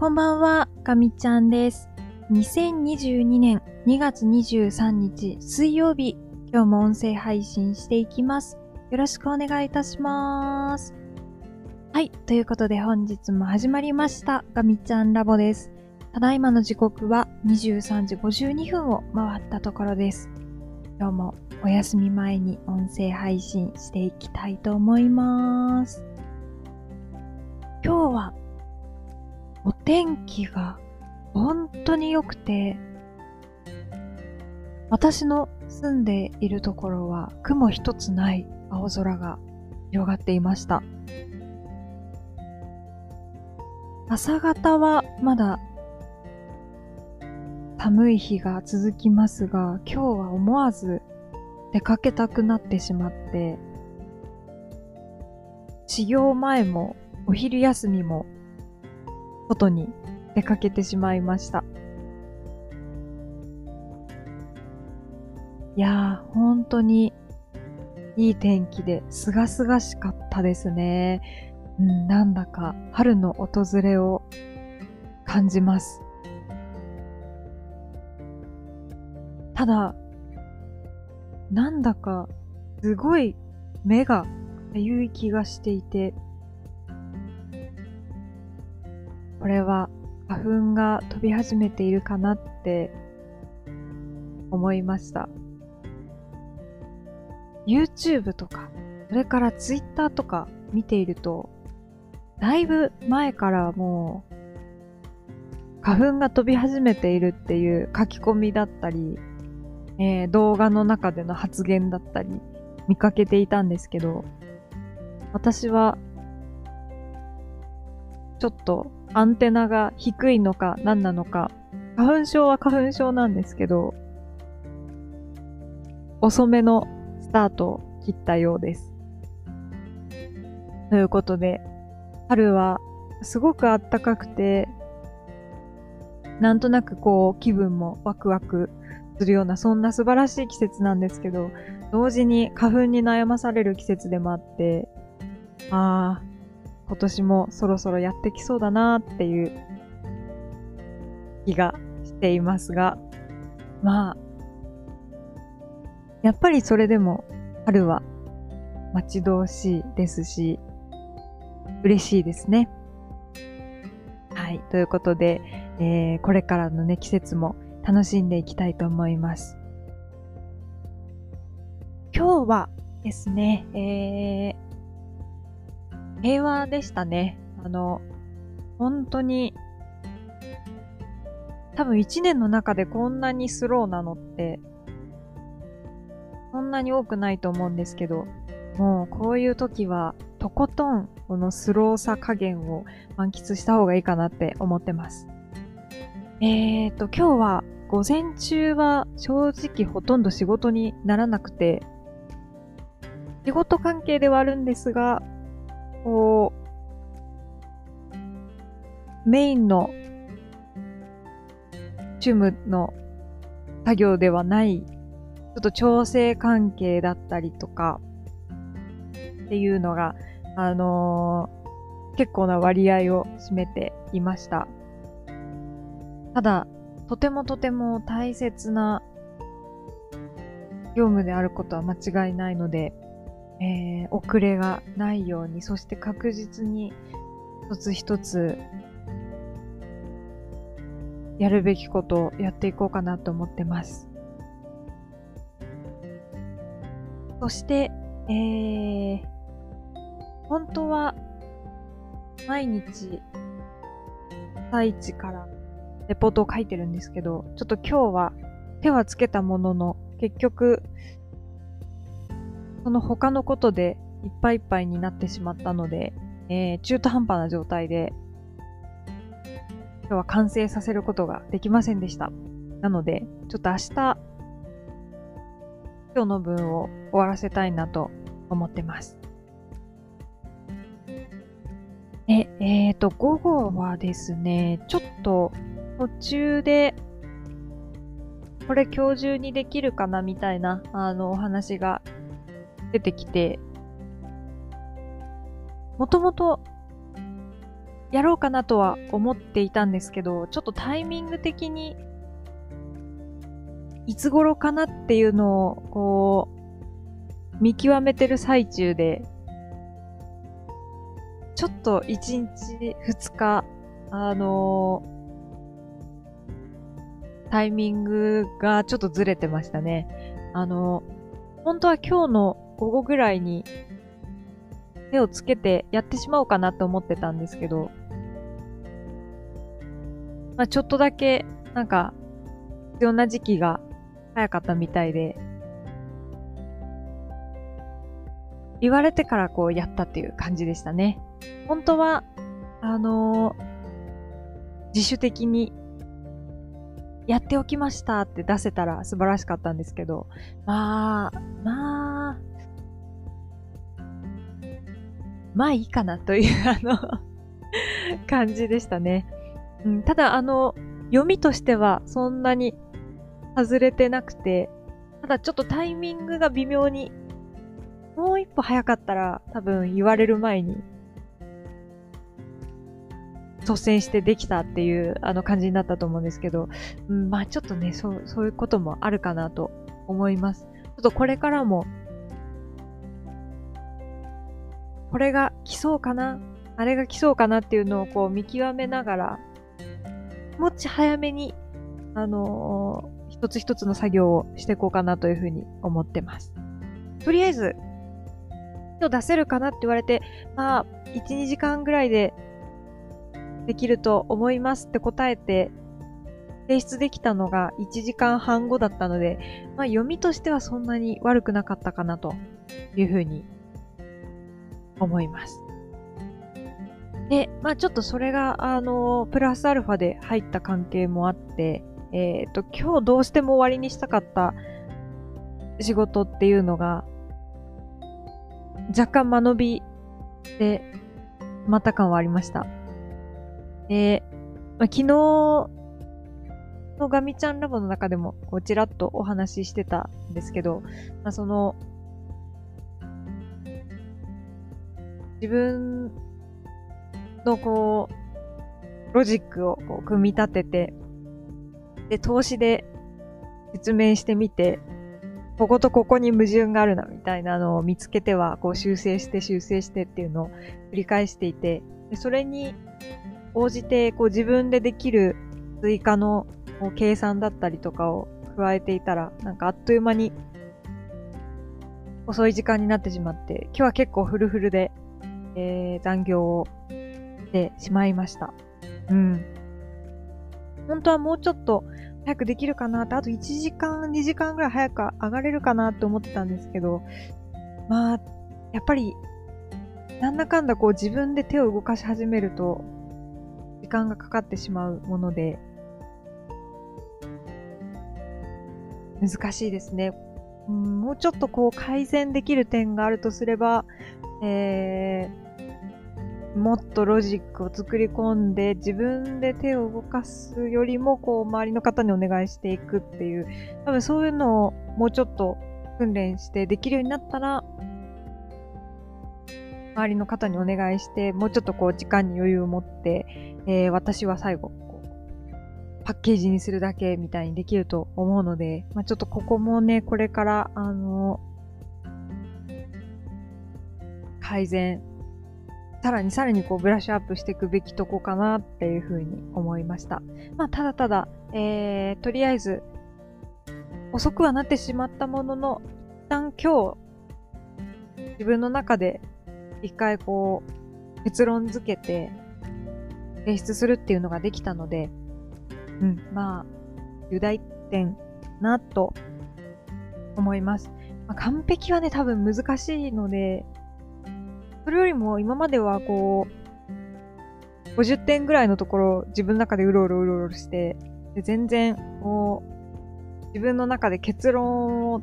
こんばんは、かみちゃんです。2022年2月23日水曜日、今日も音声配信していきます。よろしくお願いいたします。はい、ということで本日も始まりました、ガミちゃんラボです。ただいまの時刻は23時52分を回ったところです。今日もお休み前に音声配信していきたいと思います。今日はお天気が本当に良くて、私の住んでいるところは雲一つない青空が広がっていました。朝方はまだ寒い日が続きますが、今日は思わず出かけたくなってしまって、始業前もお昼休みも外に出かけてしまいました。いやー、本当にいい天気で、すがすがしかったですね。うん、なんだか春の訪れを感じます。ただ、なんだかすごい目がかゆい気がしていて、これは花粉が飛び始めているかなって思いました。YouTube とか、それから Twitter とか見ていると、だいぶ前からもう、花粉が飛び始めているっていう書き込みだったり、えー動画の中での発言だったり、見かけていたんですけど、私は、ちょっとアンテナが低いのか何なのか、花粉症は花粉症なんですけど、遅めのスタートを切ったようです。ということで、春はすごく暖かくて、なんとなくこう気分もワクワクするようなそんな素晴らしい季節なんですけど、同時に花粉に悩まされる季節でもあって、ああ、今年もそろそろやってきそうだなっていう気がしていますが、まあ、やっぱりそれでも春は待ち遠しいですし、嬉しいですね。はい。ということで、えーこれからのね、季節も楽しんでいきたいと思います。今日はですね、えー、平和でしたね。あの、本当に、多分一年の中でこんなにスローなのって、そんなに多くないと思うんですけど、もうこういう時は、とことん、このスローさ加減を満喫した方がいいかなって思ってます。えーと、今日は午前中は正直ほとんど仕事にならなくて、仕事関係ではあるんですが、こう、メインのチュームの作業ではない、ちょっと調整関係だったりとか、っていうのが、あのー結構な割合を占めていました。ただ、とてもとても大切な業務であることは間違いないので、えー遅れがないように、そして確実に一つ一つやるべきことをやっていこうかなと思ってます。そして、えー、本当は毎日朝一からレポートを書いてるんですけど、ちょっと今日は手はつけたものの、結局、その他のことでいっぱいいっぱいになってしまったので、えー中途半端な状態で、今日は完成させることができませんでした。なので、ちょっと明日、今日の分を終わらせたいなと思ってます。え、えーと、午後はですね、ちょっと途中で、これ今日中にできるかなみたいな、あの、お話が出てきて、もともとやろうかなとは思っていたんですけど、ちょっとタイミング的に、いつ頃かなっていうのを、こう、見極めてる最中で、ちょっと1日2日、あのー、タイミングがちょっとずれてましたね。あのー、本当は今日の午後ぐらいに手をつけてやってしまおうかなと思ってたんですけど、まあ、ちょっとだけ、なんか、必要な時期が早かったみたいで、言われてからこうやったっていう感じでしたね。本当は、あのー、自主的にやっておきましたって出せたら素晴らしかったんですけど、まあ、まあ、まあいいかなというあの感じでしたね。うん、ただ、あの、読みとしてはそんなに外れてなくて、ただちょっとタイミングが微妙に、もう一歩早かったら多分言われる前に、率先してできたっていうあの感じになったと思うんですけど、うん、まあちょっとね、そう、そういうこともあるかなと思います。ちょっとこれからも、これが来そうかな？あれが来そうかなっていうのをこう見極めながらもち早めに、あのー、一つ一つの作業をしていこうかなというふうに思ってます。とりあえず、今日出せるかなって言われて、まあ、1、2時間ぐらいでできると思いますって答えて、提出できたのが1時間半後だったので、まあ読みとしてはそんなに悪くなかったかなというふうに思います。で、まあちょっとそれが、あの、プラスアルファで入った関係もあって、えっ、ー、と、今日どうしても終わりにしたかった仕事っていうのが、若干間延びで、また感はありました。で、まあ、昨日のガミちゃんラボの中でも、こう、ちらっとお話ししてたんですけど、まあ、その、自分のこう、ロジックをこう組み立てて、で、投資で説明してみて、こことここに矛盾があるな、みたいなのを見つけては、こう修正して修正してっていうのを繰り返していて、でそれに応じて、こう自分でできる追加のこう計算だったりとかを加えていたら、なんかあっという間に遅い時間になってしまって、今日は結構フルフルで、えー、残業をてしまいました。うん。本当はもうちょっと早くできるかなって、あと1時間、2時間ぐらい早く上がれるかなって思ってたんですけど、まあ、やっぱり、なんだかんだこう自分で手を動かし始めると、時間がかかってしまうもので、難しいですね。うん、もうちょっとこう改善できる点があるとすれば、えー、もっとロジックを作り込んで自分で手を動かすよりもこう周りの方にお願いしていくっていう多分そういうのをもうちょっと訓練してできるようになったら周りの方にお願いしてもうちょっとこう時間に余裕を持って、えー、私は最後こうパッケージにするだけみたいにできると思うので、まあ、ちょっとここもねこれからあの改善さらにさらにこうブラッシュアップしていくべきとこかなっていうふうに思いました。まあ、ただただ、えー、とりあえず、遅くはなってしまったものの、一旦今日、自分の中で一回こう、結論付けて、提出するっていうのができたので、うん、まあ、油断点なと思います。まあ、完璧はね、多分難しいので、それよりも今まではこう、50点ぐらいのところ自分の中でうろうろうろうろして、で全然こう、自分の中で結論を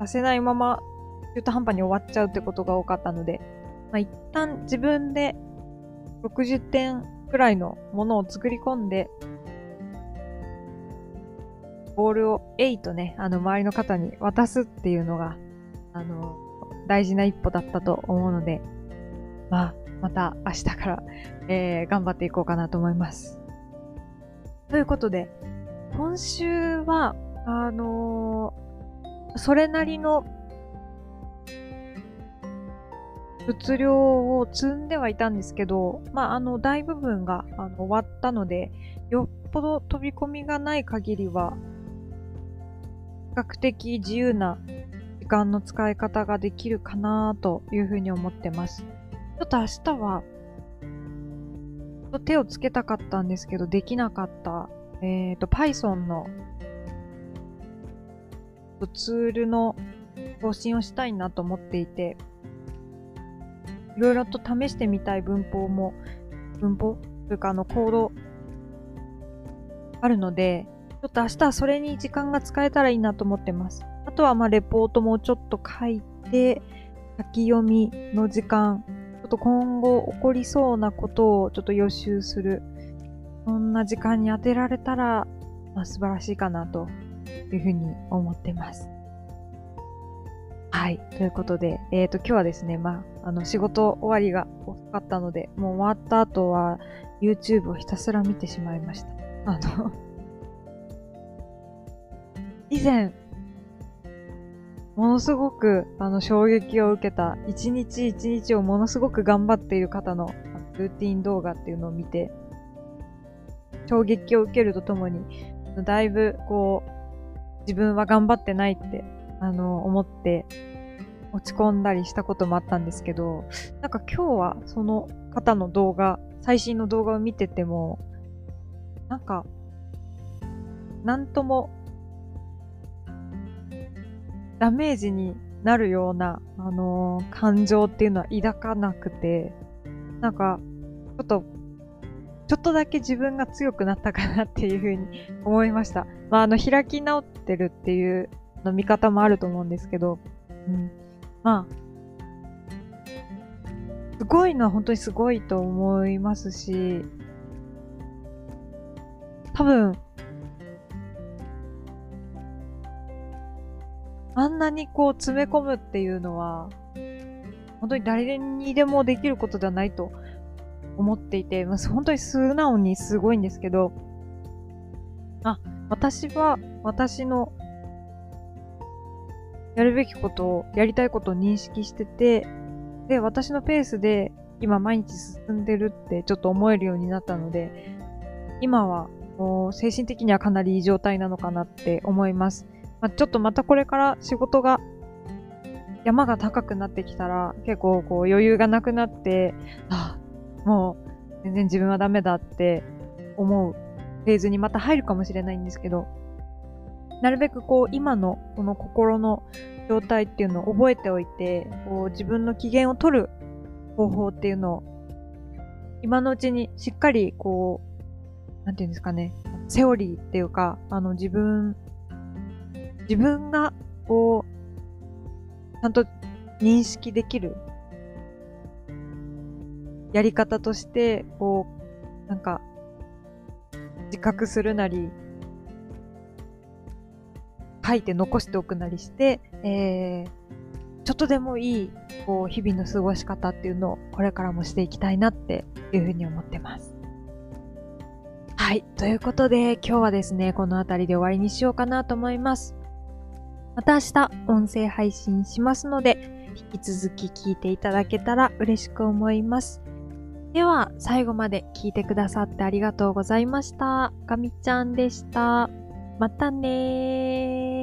出せないまま中途半端に終わっちゃうってことが多かったので、まあ、一旦自分で60点くらいのものを作り込んで、ボールを8とね、あの周りの方に渡すっていうのが、あの、大事な一歩だったと思うので、まあ、また明日から、えー、頑張っていこうかなと思います。ということで、今週は、あのー、それなりの物量を積んではいたんですけど、まあ、あの、大部分があの終わったので、よっぽど飛び込みがない限りは、比較的自由な時間の使い方ができるかなというふうに思ってます。ちょっと明日は、手をつけたかったんですけど、できなかった、えっ、ー、と、Python のツールの更新をしたいなと思っていて、いろいろと試してみたい文法も、文法？というかあのコードあるので、ちょっと明日はそれに時間が使えたらいいなと思ってます。あとはまあレポートもちょっと書いて、書き読みの時間、ちょっと今後起こりそうなことをちょっと予習する。そんな時間に当てられたら、まあ、素晴らしいかなというふうに思ってます。はい。ということで、えっ、ー、と、今日はですね、まあ、あの、仕事終わりが遅かったので、もう終わった後は、YouTube をひたすら見てしまいました。あの以前、ものすごく、あの、衝撃を受けた、一日一日をものすごく頑張っている方のルーティン動画っていうのを見て、衝撃を受けるとともに、だいぶ、こう、自分は頑張ってないってあの、思って落ち込んだりしたこともあったんですけど、なんか今日はその方の動画、最新の動画を見てても、なんか、なんとも、ダメージになるような、あのー、感情っていうのは抱かなくて、なんか、ちょっと、ちょっとだけ自分が強くなったかなっていうふうに思いました。まあ、あの、開き直ってるっていうの見方もあると思うんですけど、うん。まあ、すごいのは本当にすごいと思いますし、多分、あんなにこう詰め込むっていうのは、本当に誰にでもできることではないと思っていて、まあ、本当に素直にすごいんですけど、あ、私は私のやるべきことを、やりたいことを認識してて、で、私のペースで今毎日進んでるってちょっと思えるようになったので、今は精神的にはかなりいい状態なのかなって思います。まあ、ちょっとまたこれから仕事が山が高くなってきたら結構こう余裕がなくなって、あ、もう全然自分はダメだって思うフェーズにまた入るかもしれないんですけど、なるべくこう今のこの心の状態っていうのを覚えておいて、こう自分の機嫌を取る方法っていうのを今のうちにしっかりこう、なんていうんですかね、セオリーっていうか、あの自分、自分がこう、ちゃんと認識できるやり方として、こう、なんか、自覚するなり、書いて残しておくなりして、えー、ちょっとでもいい、こう、日々の過ごし方っていうのをこれからもしていきたいなっていうふうに思ってます。はい。ということで、今日はですね、この辺りで終わりにしようかなと思います。また明日、音声配信しますので、引き続き聞いていただけたら嬉しく思います。では、最後まで聞いてくださってありがとうございました。かみちゃんでした。またねー。